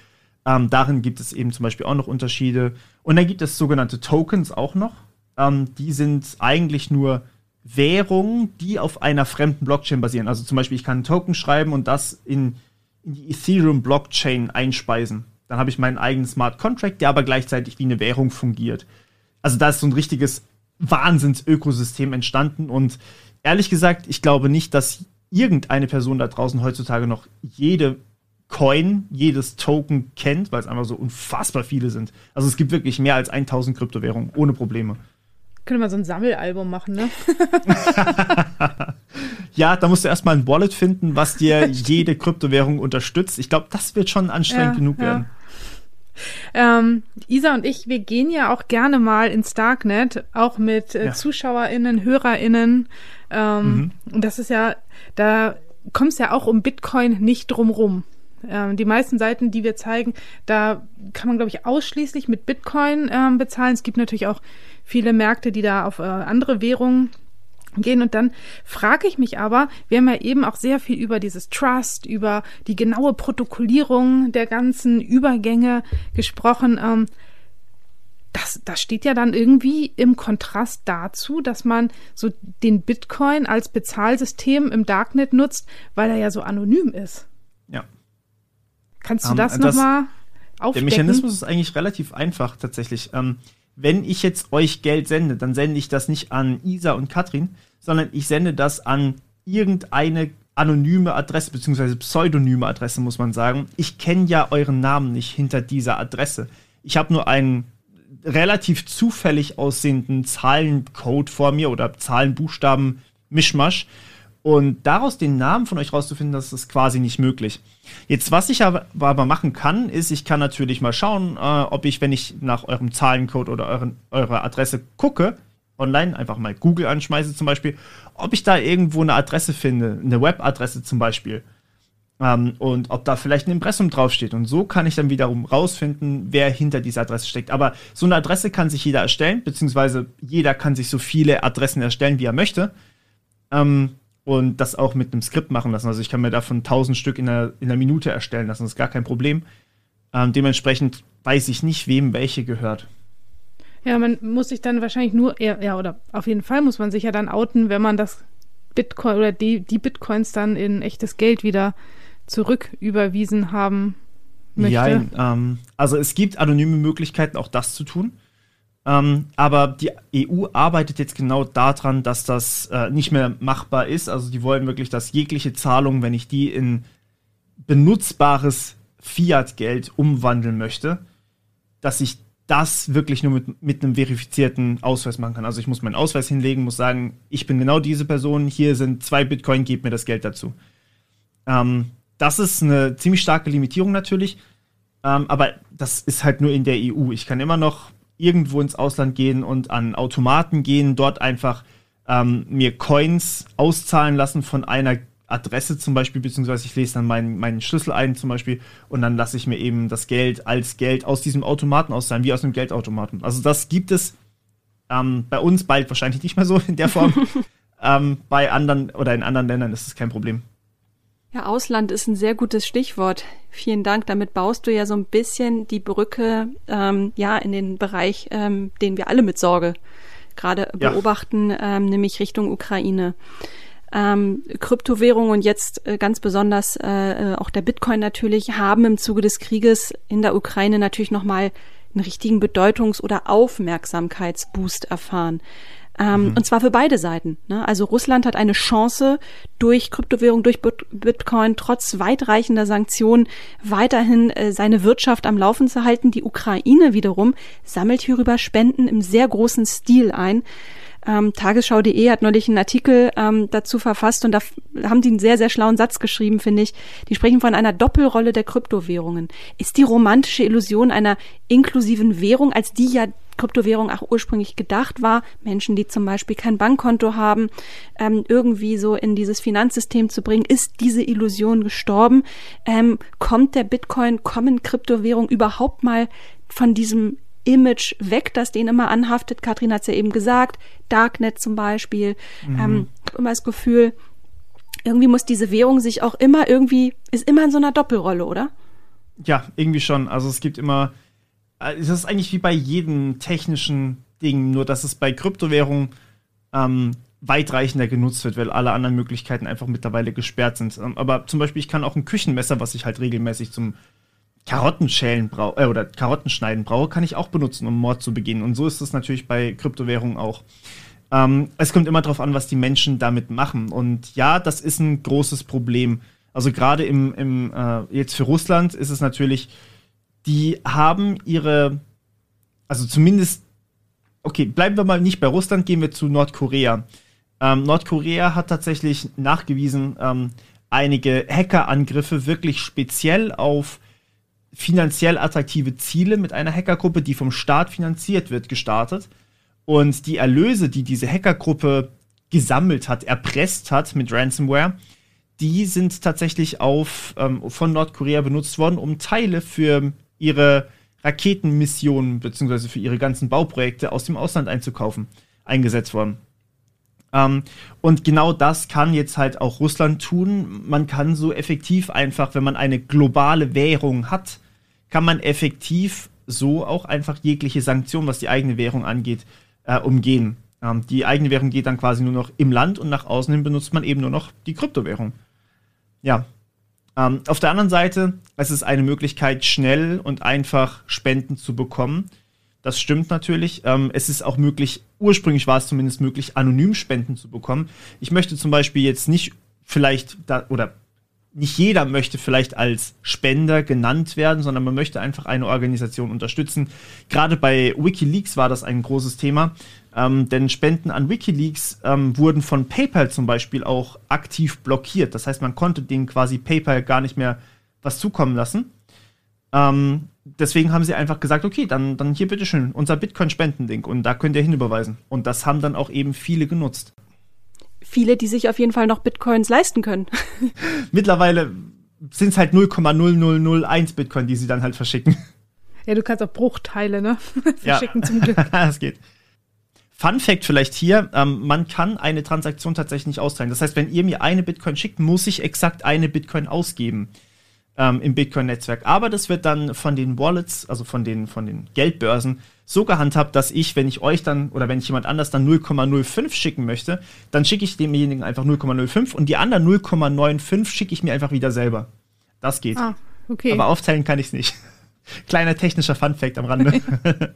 Ähm, darin gibt es eben zum Beispiel auch noch Unterschiede. Und dann gibt es sogenannte Tokens auch noch. Ähm, die sind eigentlich nur Währungen, die auf einer fremden Blockchain basieren. Also zum Beispiel, ich kann einen Token schreiben und das in, in die Ethereum-Blockchain einspeisen. Dann habe ich meinen eigenen Smart Contract, der aber gleichzeitig wie eine Währung fungiert. Also da ist so ein richtiges Wahnsinns-Ökosystem entstanden. Und ehrlich gesagt, ich glaube nicht, dass irgendeine Person da draußen heutzutage noch jede Coin, jedes Token kennt, weil es einfach so unfassbar viele sind. Also es gibt wirklich mehr als 1000 Kryptowährungen, ohne Probleme. Können wir so ein Sammelalbum machen, ne? ja, da musst du erstmal ein Wallet finden, was dir jede Kryptowährung unterstützt. Ich glaube, das wird schon anstrengend ja, genug ja. werden. Ähm, Isa und ich, wir gehen ja auch gerne mal ins Darknet, auch mit äh, ja. ZuschauerInnen, HörerInnen. Ähm, mhm. Und das ist ja, da kommst ja auch um Bitcoin nicht drum rum. Ähm, die meisten Seiten, die wir zeigen, da kann man, glaube ich, ausschließlich mit Bitcoin ähm, bezahlen. Es gibt natürlich auch viele Märkte, die da auf äh, andere Währungen gehen. Und dann frage ich mich aber, wir haben ja eben auch sehr viel über dieses Trust, über die genaue Protokollierung der ganzen Übergänge gesprochen. Ähm, das, das steht ja dann irgendwie im Kontrast dazu, dass man so den Bitcoin als Bezahlsystem im Darknet nutzt, weil er ja so anonym ist. Kannst du ähm, das, das nochmal aufdecken? Der Mechanismus ist eigentlich relativ einfach tatsächlich. Ähm, wenn ich jetzt euch Geld sende, dann sende ich das nicht an Isa und Katrin, sondern ich sende das an irgendeine anonyme Adresse, beziehungsweise pseudonyme Adresse, muss man sagen. Ich kenne ja euren Namen nicht hinter dieser Adresse. Ich habe nur einen relativ zufällig aussehenden Zahlencode vor mir oder Zahlenbuchstaben Mischmasch. Und daraus den Namen von euch rauszufinden, das ist quasi nicht möglich. Jetzt, was ich aber, aber machen kann, ist, ich kann natürlich mal schauen, äh, ob ich, wenn ich nach eurem Zahlencode oder euren, eurer Adresse gucke, online, einfach mal Google anschmeiße zum Beispiel, ob ich da irgendwo eine Adresse finde, eine Webadresse zum Beispiel. Ähm, und ob da vielleicht ein Impressum draufsteht. Und so kann ich dann wiederum rausfinden, wer hinter dieser Adresse steckt. Aber so eine Adresse kann sich jeder erstellen, beziehungsweise jeder kann sich so viele Adressen erstellen, wie er möchte. Ähm, und das auch mit einem Skript machen lassen. Also ich kann mir davon 1000 Stück in einer, in einer Minute erstellen lassen, das ist gar kein Problem. Ähm, dementsprechend weiß ich nicht, wem welche gehört. Ja, man muss sich dann wahrscheinlich nur, ja, oder auf jeden Fall muss man sich ja dann outen, wenn man das Bitcoin oder die, die Bitcoins dann in echtes Geld wieder zurücküberwiesen haben möchte. Ja, ähm, also es gibt anonyme Möglichkeiten, auch das zu tun. Ähm, aber die EU arbeitet jetzt genau daran, dass das äh, nicht mehr machbar ist. Also die wollen wirklich, dass jegliche Zahlung, wenn ich die in benutzbares Fiat-Geld umwandeln möchte, dass ich das wirklich nur mit, mit einem verifizierten Ausweis machen kann. Also ich muss meinen Ausweis hinlegen, muss sagen, ich bin genau diese Person, hier sind zwei Bitcoin, gib mir das Geld dazu. Ähm, das ist eine ziemlich starke Limitierung natürlich. Ähm, aber das ist halt nur in der EU. Ich kann immer noch irgendwo ins Ausland gehen und an Automaten gehen, dort einfach ähm, mir Coins auszahlen lassen von einer Adresse zum Beispiel, beziehungsweise ich lese dann meinen, meinen Schlüssel ein zum Beispiel und dann lasse ich mir eben das Geld als Geld aus diesem Automaten auszahlen, wie aus einem Geldautomaten. Also das gibt es ähm, bei uns bald wahrscheinlich nicht mehr so in der Form. ähm, bei anderen oder in anderen Ländern ist es kein Problem. Ja, Ausland ist ein sehr gutes Stichwort. Vielen Dank. Damit baust du ja so ein bisschen die Brücke ähm, ja in den Bereich, ähm, den wir alle mit Sorge gerade ja. beobachten, ähm, nämlich Richtung Ukraine. Ähm, Kryptowährungen und jetzt äh, ganz besonders äh, auch der Bitcoin natürlich haben im Zuge des Krieges in der Ukraine natürlich nochmal einen richtigen Bedeutungs- oder Aufmerksamkeitsboost erfahren. Ähm, mhm. Und zwar für beide Seiten. Ne? Also Russland hat eine Chance, durch Kryptowährung, durch Bitcoin, trotz weitreichender Sanktionen weiterhin äh, seine Wirtschaft am Laufen zu halten. Die Ukraine wiederum sammelt hierüber Spenden im sehr großen Stil ein. Ähm, Tagesschau.de hat neulich einen Artikel ähm, dazu verfasst und da haben die einen sehr, sehr schlauen Satz geschrieben, finde ich. Die sprechen von einer Doppelrolle der Kryptowährungen. Ist die romantische Illusion einer inklusiven Währung, als die ja Kryptowährung auch ursprünglich gedacht war, Menschen, die zum Beispiel kein Bankkonto haben, ähm, irgendwie so in dieses Finanzsystem zu bringen, ist diese Illusion gestorben? Ähm, kommt der Bitcoin, kommen Kryptowährungen überhaupt mal von diesem Image weg, das denen immer anhaftet. Katrin hat es ja eben gesagt, Darknet zum Beispiel. Mhm. Ähm, immer das Gefühl, irgendwie muss diese Währung sich auch immer irgendwie, ist immer in so einer Doppelrolle, oder? Ja, irgendwie schon. Also es gibt immer, äh, es ist eigentlich wie bei jedem technischen Ding, nur dass es bei Kryptowährungen ähm, weitreichender genutzt wird, weil alle anderen Möglichkeiten einfach mittlerweile gesperrt sind. Ähm, aber zum Beispiel, ich kann auch ein Küchenmesser, was ich halt regelmäßig zum Karottenschälen brauche äh, oder Karottenschneiden brauche, kann ich auch benutzen, um Mord zu begehen. Und so ist es natürlich bei Kryptowährungen auch. Ähm, es kommt immer darauf an, was die Menschen damit machen. Und ja, das ist ein großes Problem. Also gerade im, im äh, jetzt für Russland ist es natürlich, die haben ihre, also zumindest, okay, bleiben wir mal nicht bei Russland, gehen wir zu Nordkorea. Ähm, Nordkorea hat tatsächlich nachgewiesen, ähm, einige Hackerangriffe wirklich speziell auf finanziell attraktive Ziele mit einer Hackergruppe, die vom Staat finanziert wird, gestartet. Und die Erlöse, die diese Hackergruppe gesammelt hat, erpresst hat mit Ransomware, die sind tatsächlich auf, ähm, von Nordkorea benutzt worden, um Teile für ihre Raketenmissionen bzw. für ihre ganzen Bauprojekte aus dem Ausland einzukaufen, eingesetzt worden. Ähm, und genau das kann jetzt halt auch Russland tun. Man kann so effektiv einfach, wenn man eine globale Währung hat, kann man effektiv so auch einfach jegliche Sanktion, was die eigene Währung angeht, äh, umgehen. Ähm, die eigene Währung geht dann quasi nur noch im Land und nach außen hin benutzt man eben nur noch die Kryptowährung. Ja. Ähm, auf der anderen Seite, es ist eine Möglichkeit, schnell und einfach Spenden zu bekommen. Das stimmt natürlich. Ähm, es ist auch möglich, ursprünglich war es zumindest möglich, anonym Spenden zu bekommen. Ich möchte zum Beispiel jetzt nicht vielleicht da, oder nicht jeder möchte vielleicht als Spender genannt werden, sondern man möchte einfach eine Organisation unterstützen. Gerade bei Wikileaks war das ein großes Thema, ähm, denn Spenden an Wikileaks ähm, wurden von PayPal zum Beispiel auch aktiv blockiert. Das heißt, man konnte denen quasi PayPal gar nicht mehr was zukommen lassen. Ähm, deswegen haben sie einfach gesagt, okay, dann, dann hier bitteschön, unser Bitcoin-Spenden-Link und da könnt ihr hinüberweisen. Und das haben dann auch eben viele genutzt. Viele, die sich auf jeden Fall noch Bitcoins leisten können. Mittlerweile sind es halt 0,0001 Bitcoin, die sie dann halt verschicken. Ja, du kannst auch Bruchteile, ne? verschicken ja. zum Glück. das geht. Fun Fact vielleicht hier, ähm, man kann eine Transaktion tatsächlich nicht austeilen. Das heißt, wenn ihr mir eine Bitcoin schickt, muss ich exakt eine Bitcoin ausgeben ähm, im Bitcoin-Netzwerk. Aber das wird dann von den Wallets, also von den, von den Geldbörsen, so gehandhabt, dass ich, wenn ich euch dann oder wenn ich jemand anders dann 0,05 schicken möchte, dann schicke ich demjenigen einfach 0,05 und die anderen 0,95 schicke ich mir einfach wieder selber. Das geht. Ah, okay. Aber aufteilen kann ich es nicht. Kleiner technischer Funfact am Rande.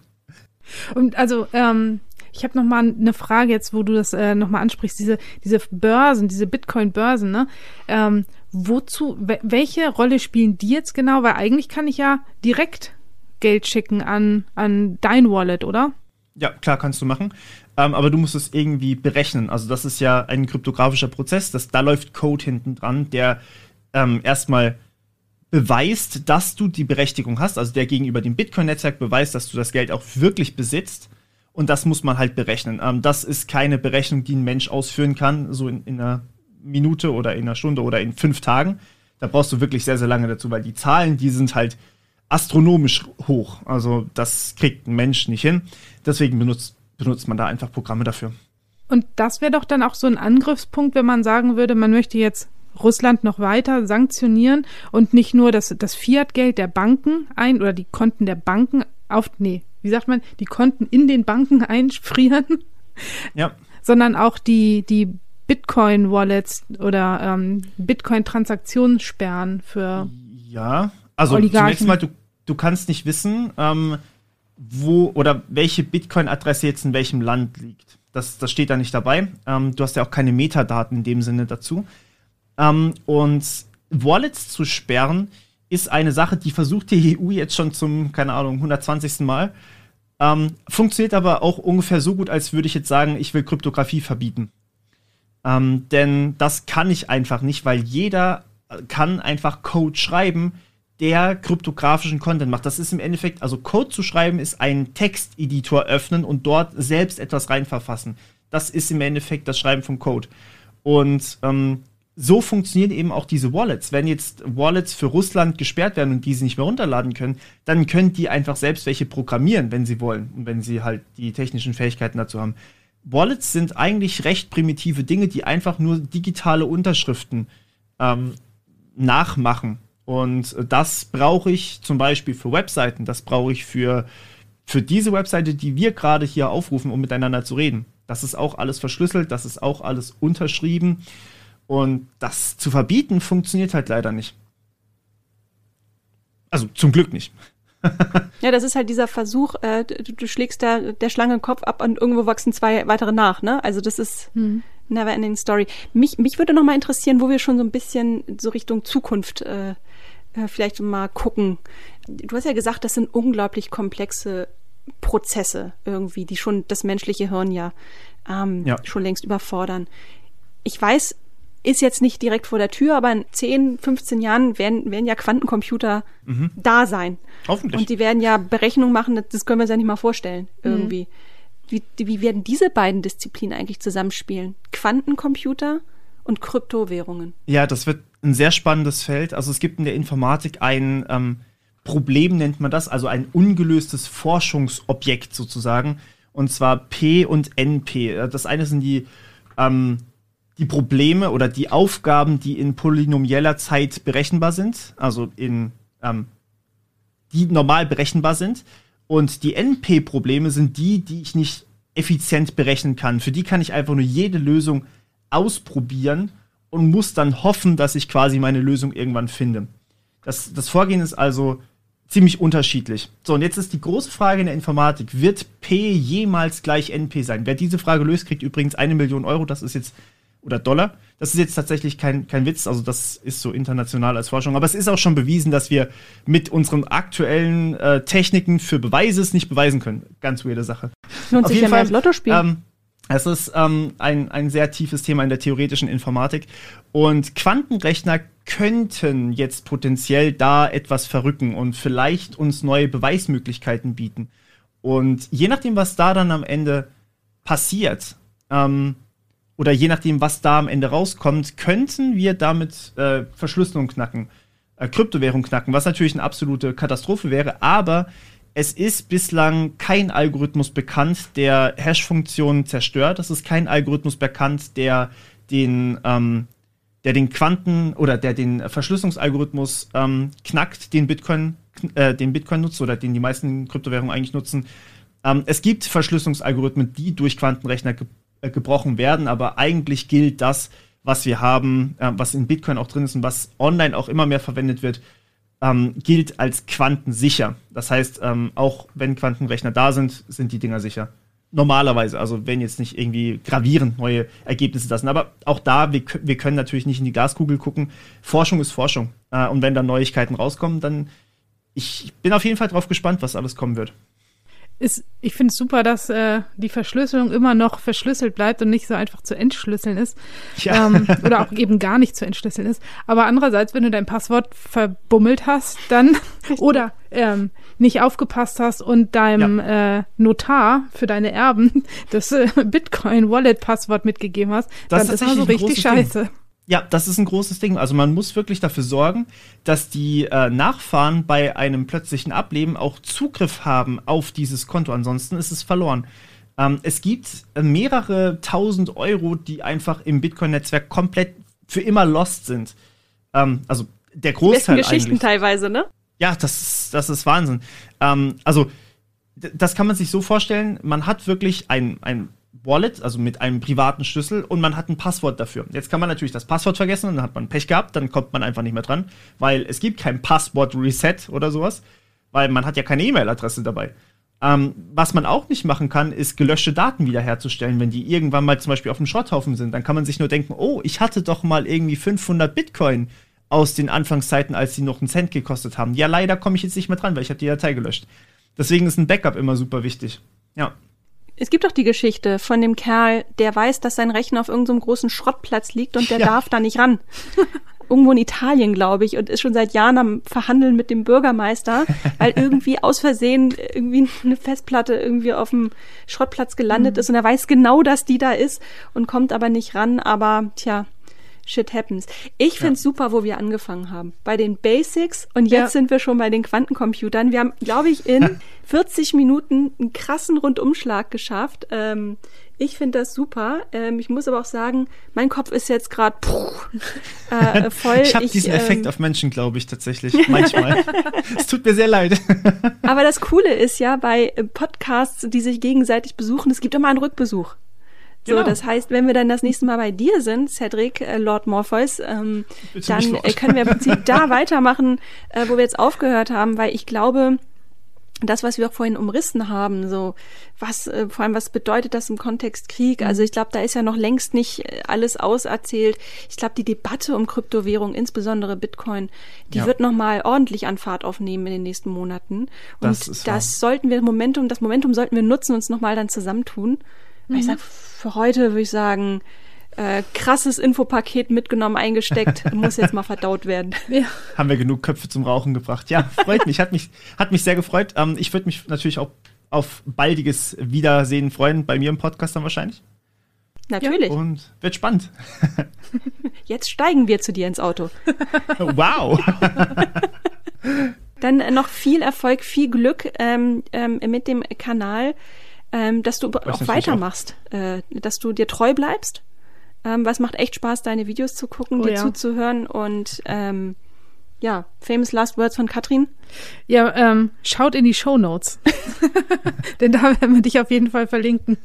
und also, ähm, ich habe noch mal eine Frage jetzt, wo du das äh, noch mal ansprichst. Diese diese Börsen, diese Bitcoin-Börsen, ne? Ähm, wozu, welche Rolle spielen die jetzt genau? Weil eigentlich kann ich ja direkt Geld schicken an, an dein Wallet, oder? Ja, klar, kannst du machen. Ähm, aber du musst es irgendwie berechnen. Also das ist ja ein kryptografischer Prozess. Das, da läuft Code hinten dran, der ähm, erstmal beweist, dass du die Berechtigung hast, also der gegenüber dem Bitcoin-Netzwerk beweist, dass du das Geld auch wirklich besitzt. Und das muss man halt berechnen. Ähm, das ist keine Berechnung, die ein Mensch ausführen kann, so in, in einer Minute oder in einer Stunde oder in fünf Tagen. Da brauchst du wirklich sehr, sehr lange dazu, weil die Zahlen, die sind halt astronomisch hoch. Also das kriegt ein Mensch nicht hin. Deswegen benutzt, benutzt man da einfach Programme dafür. Und das wäre doch dann auch so ein Angriffspunkt, wenn man sagen würde, man möchte jetzt Russland noch weiter sanktionieren und nicht nur das, das Fiat-Geld der Banken ein oder die Konten der Banken auf, nee, wie sagt man, die Konten in den Banken einfrieren. Ja. Sondern auch die, die Bitcoin-Wallets oder ähm, Bitcoin-Transaktionen sperren für. Ja, also Oligarchen. zunächst mal, du, du kannst nicht wissen, ähm, wo oder welche Bitcoin-Adresse jetzt in welchem Land liegt. Das, das steht da nicht dabei. Ähm, du hast ja auch keine Metadaten in dem Sinne dazu. Ähm, und Wallets zu sperren ist eine Sache, die versucht die EU jetzt schon zum, keine Ahnung, 120. Mal. Ähm, funktioniert aber auch ungefähr so gut, als würde ich jetzt sagen, ich will Kryptographie verbieten. Ähm, denn das kann ich einfach nicht, weil jeder kann einfach Code schreiben, der kryptografischen Content macht. Das ist im Endeffekt, also Code zu schreiben, ist ein Texteditor öffnen und dort selbst etwas reinverfassen. Das ist im Endeffekt das Schreiben von Code. Und ähm, so funktionieren eben auch diese Wallets. Wenn jetzt Wallets für Russland gesperrt werden und diese nicht mehr runterladen können, dann können die einfach selbst welche programmieren, wenn sie wollen und wenn sie halt die technischen Fähigkeiten dazu haben. Wallets sind eigentlich recht primitive Dinge, die einfach nur digitale Unterschriften ähm, nachmachen. Und das brauche ich zum Beispiel für Webseiten, das brauche ich für, für diese Webseite, die wir gerade hier aufrufen, um miteinander zu reden. Das ist auch alles verschlüsselt, das ist auch alles unterschrieben. Und das zu verbieten funktioniert halt leider nicht. Also zum Glück nicht. ja, das ist halt dieser Versuch, äh, du, du, schlägst da der Schlange den Kopf ab und irgendwo wachsen zwei weitere nach, ne? Also das ist hm. never ending story. Mich, mich würde noch mal interessieren, wo wir schon so ein bisschen so Richtung Zukunft äh, äh, vielleicht mal gucken. Du hast ja gesagt, das sind unglaublich komplexe Prozesse irgendwie, die schon das menschliche Hirn ja, ähm, ja. schon längst überfordern. Ich weiß, ist jetzt nicht direkt vor der Tür, aber in 10, 15 Jahren werden, werden ja Quantencomputer mhm. da sein. Hoffentlich. Und die werden ja Berechnungen machen, das können wir uns ja nicht mal vorstellen, mhm. irgendwie. Mhm. Wie, wie werden diese beiden Disziplinen eigentlich zusammenspielen? Quantencomputer und Kryptowährungen. Ja, das wird ein sehr spannendes Feld. Also es gibt in der Informatik ein ähm, Problem, nennt man das, also ein ungelöstes Forschungsobjekt sozusagen. Und zwar P und NP. Das eine sind die ähm, die Probleme oder die Aufgaben, die in polynomieller Zeit berechenbar sind, also in ähm, die normal berechenbar sind. Und die NP-Probleme sind die, die ich nicht effizient berechnen kann. Für die kann ich einfach nur jede Lösung ausprobieren und muss dann hoffen, dass ich quasi meine Lösung irgendwann finde. Das, das Vorgehen ist also ziemlich unterschiedlich. So, und jetzt ist die große Frage in der Informatik, wird P jemals gleich NP sein? Wer diese Frage löst, kriegt übrigens eine Million Euro. Das ist jetzt oder Dollar. Das ist jetzt tatsächlich kein, kein Witz, also das ist so international als Forschung. Aber es ist auch schon bewiesen, dass wir mit unseren aktuellen äh, Techniken für Beweise es nicht beweisen können. Ganz weirde Sache. Lohnt Auf sich jeden ja Fall, Lotto spielen. Ähm, es ist ähm, ein, ein sehr tiefes Thema in der theoretischen Informatik. Und Quantenrechner könnten jetzt potenziell da etwas verrücken und vielleicht uns neue Beweismöglichkeiten bieten. Und je nachdem, was da dann am Ende passiert, ähm, oder je nachdem, was da am Ende rauskommt, könnten wir damit äh, Verschlüsselung knacken, äh, Kryptowährung knacken, was natürlich eine absolute Katastrophe wäre, aber es ist bislang kein Algorithmus bekannt, der Hash-Funktionen zerstört. Es ist kein Algorithmus bekannt, der den, ähm, der den Quanten- oder der den Verschlüsselungsalgorithmus ähm, knackt, den Bitcoin, äh, den Bitcoin nutzt oder den die meisten Kryptowährungen eigentlich nutzen. Ähm, es gibt Verschlüsselungsalgorithmen, die durch Quantenrechner gebrochen werden, aber eigentlich gilt das, was wir haben, äh, was in Bitcoin auch drin ist und was online auch immer mehr verwendet wird, ähm, gilt als quantensicher. Das heißt, ähm, auch wenn Quantenrechner da sind, sind die Dinger sicher. Normalerweise, also wenn jetzt nicht irgendwie gravierend neue Ergebnisse da sind. Aber auch da, wir, wir können natürlich nicht in die Glaskugel gucken. Forschung ist Forschung. Äh, und wenn da Neuigkeiten rauskommen, dann ich bin auf jeden Fall drauf gespannt, was alles kommen wird. Ist, ich finde es super, dass äh, die Verschlüsselung immer noch verschlüsselt bleibt und nicht so einfach zu entschlüsseln ist. Ja. Ähm, oder auch eben gar nicht zu entschlüsseln ist. Aber andererseits, wenn du dein Passwort verbummelt hast, dann oder ähm, nicht aufgepasst hast und deinem ja. äh, Notar für deine Erben das äh, Bitcoin-Wallet-Passwort mitgegeben hast, das dann ist das so richtig scheiße. Ding. Ja, das ist ein großes Ding. Also man muss wirklich dafür sorgen, dass die äh, Nachfahren bei einem plötzlichen Ableben auch Zugriff haben auf dieses Konto. Ansonsten ist es verloren. Ähm, es gibt äh, mehrere tausend Euro, die einfach im Bitcoin-Netzwerk komplett für immer lost sind. Ähm, also der Großteil. Die Geschichten eigentlich. teilweise, ne? Ja, das ist, das ist Wahnsinn. Ähm, also das kann man sich so vorstellen, man hat wirklich ein, ein Wallet, also mit einem privaten Schlüssel und man hat ein Passwort dafür. Jetzt kann man natürlich das Passwort vergessen und dann hat man Pech gehabt, dann kommt man einfach nicht mehr dran, weil es gibt kein Passwort-Reset oder sowas, weil man hat ja keine E-Mail-Adresse dabei. Ähm, was man auch nicht machen kann, ist gelöschte Daten wiederherzustellen, wenn die irgendwann mal zum Beispiel auf dem Schrotthaufen sind. Dann kann man sich nur denken, oh, ich hatte doch mal irgendwie 500 Bitcoin aus den Anfangszeiten, als die noch einen Cent gekostet haben. Ja, leider komme ich jetzt nicht mehr dran, weil ich habe die Datei gelöscht. Deswegen ist ein Backup immer super wichtig. Ja. Es gibt doch die Geschichte von dem Kerl, der weiß, dass sein Rechner auf irgendeinem so großen Schrottplatz liegt und der ja. darf da nicht ran. Irgendwo in Italien, glaube ich, und ist schon seit Jahren am Verhandeln mit dem Bürgermeister, weil irgendwie aus Versehen irgendwie eine Festplatte irgendwie auf dem Schrottplatz gelandet mhm. ist und er weiß genau, dass die da ist und kommt aber nicht ran. Aber tja, shit happens. Ich finde es ja. super, wo wir angefangen haben. Bei den Basics und jetzt ja. sind wir schon bei den Quantencomputern. Wir haben, glaube ich, in 40 Minuten einen krassen Rundumschlag geschafft. Ähm, ich finde das super. Ähm, ich muss aber auch sagen, mein Kopf ist jetzt gerade äh, voll. ich habe diesen ähm, Effekt auf Menschen, glaube ich, tatsächlich. Manchmal. es tut mir sehr leid. aber das Coole ist ja bei Podcasts, die sich gegenseitig besuchen, es gibt immer einen Rückbesuch. So, genau. das heißt, wenn wir dann das nächste Mal bei dir sind, Cedric, äh, Lord Morpheus, ähm, dann äh, können wir im Prinzip da weitermachen, äh, wo wir jetzt aufgehört haben, weil ich glaube, das, was wir auch vorhin umrissen haben, so was, äh, vor allem was bedeutet das im Kontext Krieg? Also ich glaube, da ist ja noch längst nicht äh, alles auserzählt. Ich glaube, die Debatte um Kryptowährung, insbesondere Bitcoin, die ja. wird noch mal ordentlich an Fahrt aufnehmen in den nächsten Monaten. Und das, das sollten wir Momentum, das Momentum sollten wir nutzen, uns noch mal dann zusammentun. Mhm. Ich sag, für heute würde ich sagen, äh, krasses Infopaket mitgenommen, eingesteckt, muss jetzt mal verdaut werden. Ja. Haben wir genug Köpfe zum Rauchen gebracht. Ja, freut mich, hat mich, hat mich sehr gefreut. Ähm, ich würde mich natürlich auch auf baldiges Wiedersehen freuen, bei mir im Podcast dann wahrscheinlich. Natürlich. Ja, und wird spannend. Jetzt steigen wir zu dir ins Auto. Wow. Dann noch viel Erfolg, viel Glück ähm, ähm, mit dem Kanal ähm, dass du das auch weitermachst, auch. Äh, dass du dir treu bleibst. Ähm, was macht echt Spaß, deine Videos zu gucken, oh, dir ja. zuzuhören und ähm, ja, famous last words von Katrin. Ja, ähm, schaut in die Show Notes, denn da werden wir dich auf jeden Fall verlinken.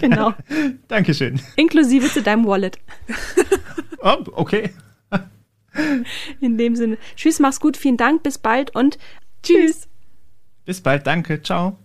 Genau. Dankeschön. Inklusive zu deinem Wallet. oh, okay. In dem Sinne. Tschüss, mach's gut, vielen Dank, bis bald und tschüss. Bis bald, danke, ciao.